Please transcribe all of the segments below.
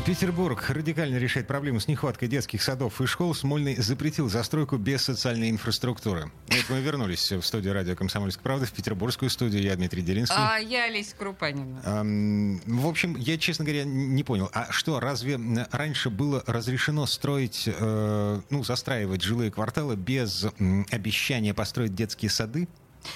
Петербург радикально решает проблему с нехваткой детских садов и школ. Смольный запретил застройку без социальной инфраструктуры. Вот мы вернулись в студию радио «Комсомольская правда», в петербургскую студию. Я Дмитрий Делинский. А я Олеся Крупанина. Эм, в общем, я, честно говоря, не понял. А что, разве раньше было разрешено строить, э, ну, застраивать жилые кварталы без м, обещания построить детские сады?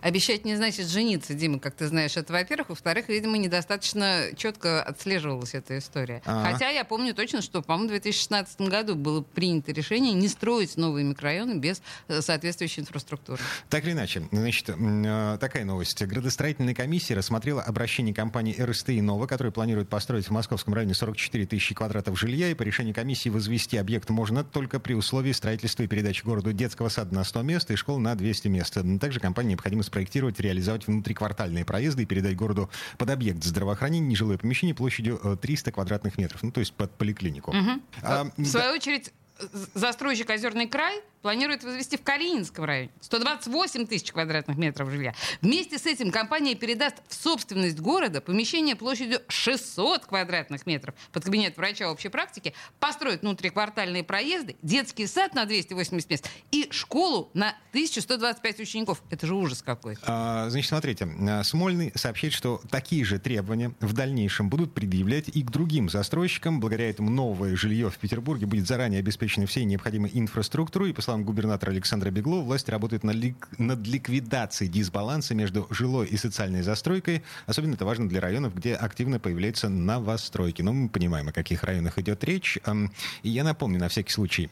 Обещать не значит жениться, Дима, как ты знаешь. Это, во-первых. Во-вторых, видимо, недостаточно четко отслеживалась эта история. Ага. Хотя я помню точно, что, по-моему, в 2016 году было принято решение не строить новые микрорайоны без э, соответствующей инфраструктуры. Так или иначе, значит, э, такая новость. Градостроительная комиссия рассмотрела обращение компании РСТ «Нова», которая планирует построить в московском районе 44 тысячи квадратов жилья, и по решению комиссии возвести объект можно только при условии строительства и передачи городу детского сада на 100 мест и школ на 200 мест. Также компании необходимо спроектировать, реализовать внутриквартальные проезды и передать городу под объект здравоохранения нежилое помещение площадью э, 300 квадратных метров, ну то есть под поликлинику. А, В свою очередь, э, застройщик «Озерный край» планирует возвести в Калининском районе 128 тысяч квадратных метров жилья. Вместе с этим компания передаст в собственность города помещение площадью 600 квадратных метров под кабинет врача общей практики, построит внутриквартальные проезды, детский сад на 280 мест и школу на 1125 учеников. Это же ужас какой. А, Значит, смотрите, а, Смольный сообщает, что такие же требования в дальнейшем будут предъявлять и к другим застройщикам. Благодаря этому новое жилье в Петербурге будет заранее обеспечено всей необходимой инфраструктурой. И, по словам губернатора Александра Беглова, власть работает над, лик- над ликвидацией дисбаланса между жилой и социальной застройкой. Особенно это важно для районов, где активно появляются новостройки. Но мы понимаем, о каких районах идет речь. И я напомню на всякий случай,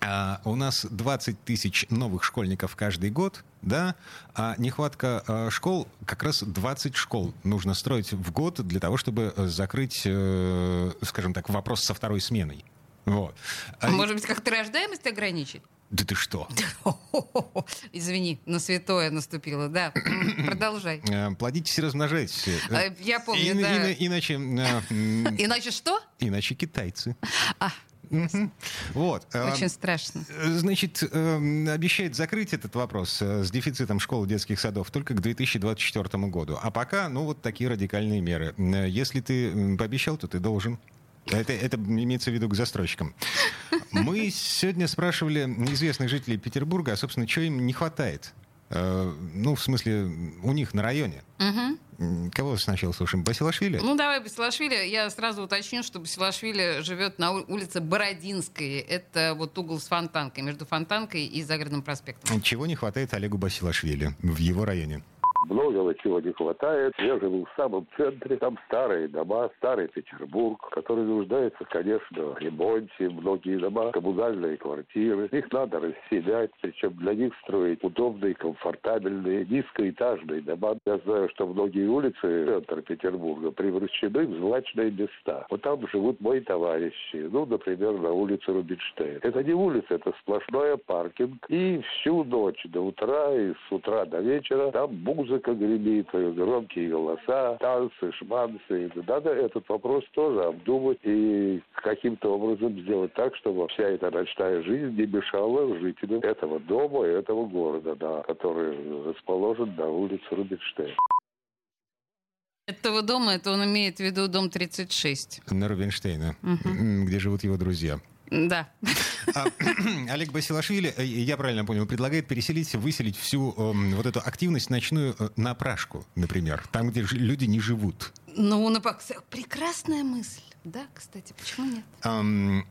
а, у нас 20 тысяч новых школьников каждый год, да, а нехватка а, школ, как раз 20 школ нужно строить в год для того, чтобы э, закрыть, э, скажем так, вопрос со второй сменой. Вот. А- Может быть, как-то рождаемость ограничить? Да ты что? Извини, на святое наступило. Да, продолжай. Э, Плодитесь и размножайтесь. Э, Я помню, ин- да. ин- Иначе, э, Иначе что? иначе китайцы. А. Вот. э, очень страшно. Значит, обещает закрыть этот вопрос с дефицитом школ и детских садов только к 2024 году. А пока, ну, вот такие радикальные меры. Если ты пообещал, то ты должен. Это, это имеется в виду к застройщикам. Мы сегодня спрашивали известных жителей Петербурга, а, собственно, что им не хватает. Э, Ну, в смысле, у них на районе. М, Кого сначала слушаем? Басилашвили? Ну, давай Басилашвили. Я сразу уточню, что Басилашвили живет на улице Бородинской. Это вот угол с Фонтанкой, между Фонтанкой и Загородным проспектом. Чего не хватает Олегу Басилашвили в его районе? Многого чего не хватает. Я живу в самом центре. Там старые дома, старый Петербург, который нуждается, конечно, в ремонте. Многие дома, коммунальные квартиры. Их надо расселять, причем для них строить удобные, комфортабельные, низкоэтажные дома. Я знаю, что многие улицы центра Петербурга превращены в злачные места. Вот там живут мои товарищи. Ну, например, на улице Рубинштейн. Это не улица, это сплошной паркинг. И всю ночь до утра, и с утра до вечера там музыка гремит, громкие голоса, танцы, шманцы. И Надо этот вопрос тоже обдумать и каким-то образом сделать так, чтобы вся эта ночная жизнь не мешала жителям этого дома и этого города, да, который расположен на улице Рубинштейн. Этого дома, это он имеет в виду дом 36. На Рубинштейна, м, где живут его друзья. Да. А, Олег Басилашвили, э, я правильно понял, предлагает переселить, выселить всю эм, вот эту активность ночную э, на Пражку, например, там, где люди не живут. Ну, на прекрасная мысль. Да, кстати, почему нет? Ам,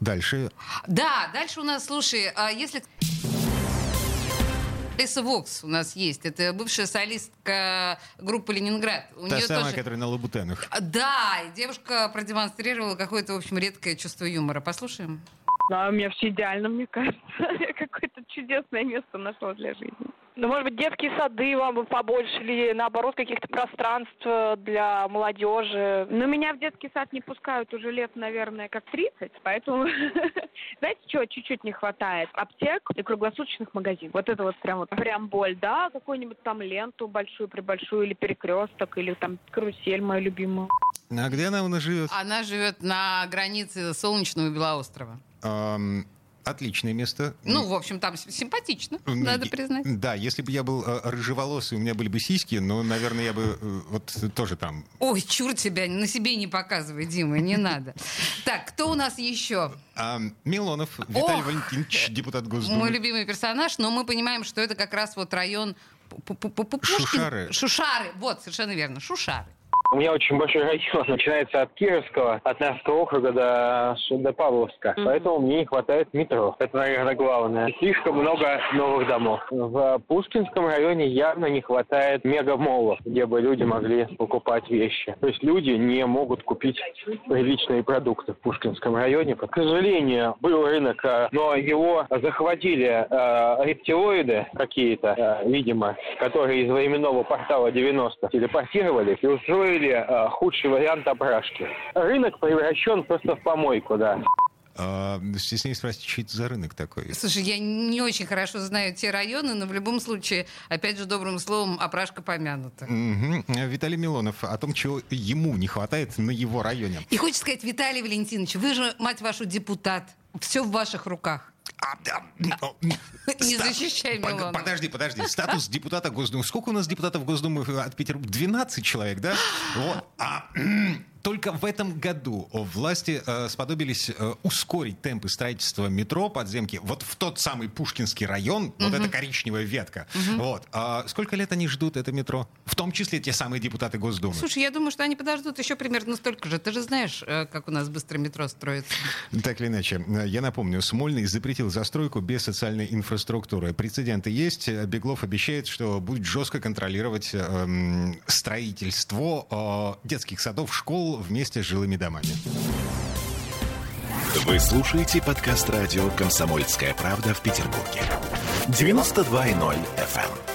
Дальше. Да, дальше у нас, слушай, а если... Лиса Вокс у нас есть. Это бывшая солистка группы «Ленинград». У Та нее самая, тоже... которая на лабутенах. А, Да, и девушка продемонстрировала какое-то, в общем, редкое чувство юмора. Послушаем. Да, у меня все идеально, мне кажется. Я какое-то чудесное место нашла для жизни. Ну, может быть, детские сады вам бы побольше или, наоборот, каких-то пространств э, для молодежи. Но меня в детский сад не пускают уже лет, наверное, как 30, поэтому, знаете, чего чуть-чуть не хватает? Аптек и круглосуточных магазинов. Вот это вот прям вот прям боль, да, какую-нибудь там ленту большую, прибольшую, или перекресток, или там карусель мою любимую. А где она у нас живет? Она живет на границе Солнечного и Белоострова. Ам, Отличное место. Ну, в общем, там симпатично, надо И- признать. Да, если бы я был э, рыжеволосый, у меня были бы сиськи, но, наверное, я бы э, вот тоже там. Ой, чур тебя, на себе не показывай, Дима, не надо. Так, кто у нас еще? А, Милонов Виталий Ох! Валентинович, депутат Госдумы. Мой любимый персонаж, но мы понимаем, что это как раз вот район Пушкин- Шушары. Шушары, вот, совершенно верно, Шушары. У меня очень большой район, начинается от Кировского, от Невского округа до, до Павловска. Поэтому мне не хватает метро. Это, наверное, главное. Слишком много новых домов. В Пушкинском районе явно не хватает мегамолов, где бы люди могли покупать вещи. То есть люди не могут купить приличные продукты в Пушкинском районе. К сожалению, был рынок, э, но его захватили э, рептилоиды какие-то, э, видимо, которые из временного портала 90 телепортировали и устроили э, худший вариант опрашки. Рынок превращен просто в помойку, да. А, Стесняюсь спросить, что это за рынок такой? Слушай, я не очень хорошо знаю те районы, но в любом случае, опять же, добрым словом, опрашка помянута. Мгм. Виталий Милонов о том, чего ему не хватает на его районе. И хочется сказать, Виталий Валентинович, вы же, мать вашу, депутат. Все в ваших руках. А, Не защищай Милонова. Подожди, подожди. Статус депутата Госдумы. Сколько у нас депутатов Госдумы от Петербурга? 12 человек, да? Вот. Только в этом году власти э, сподобились э, ускорить темпы строительства метро подземки вот в тот самый Пушкинский район, вот эта коричневая ветка. Вот. А сколько лет они ждут это метро? В том числе те самые депутаты Госдумы. Слушай, я думаю, что они подождут еще примерно столько же. Ты же знаешь, э, как у нас быстро метро строится. Так или иначе, э, я напомню, Смольный запретил застройку без социальной инфраструктуры. Прецеденты есть. Э, Беглов обещает, что будет жестко контролировать эм, строительство э, детских садов, школ вместе с жилыми домами. Вы слушаете подкаст радио «Комсомольская правда» в Петербурге. 92.0 FM.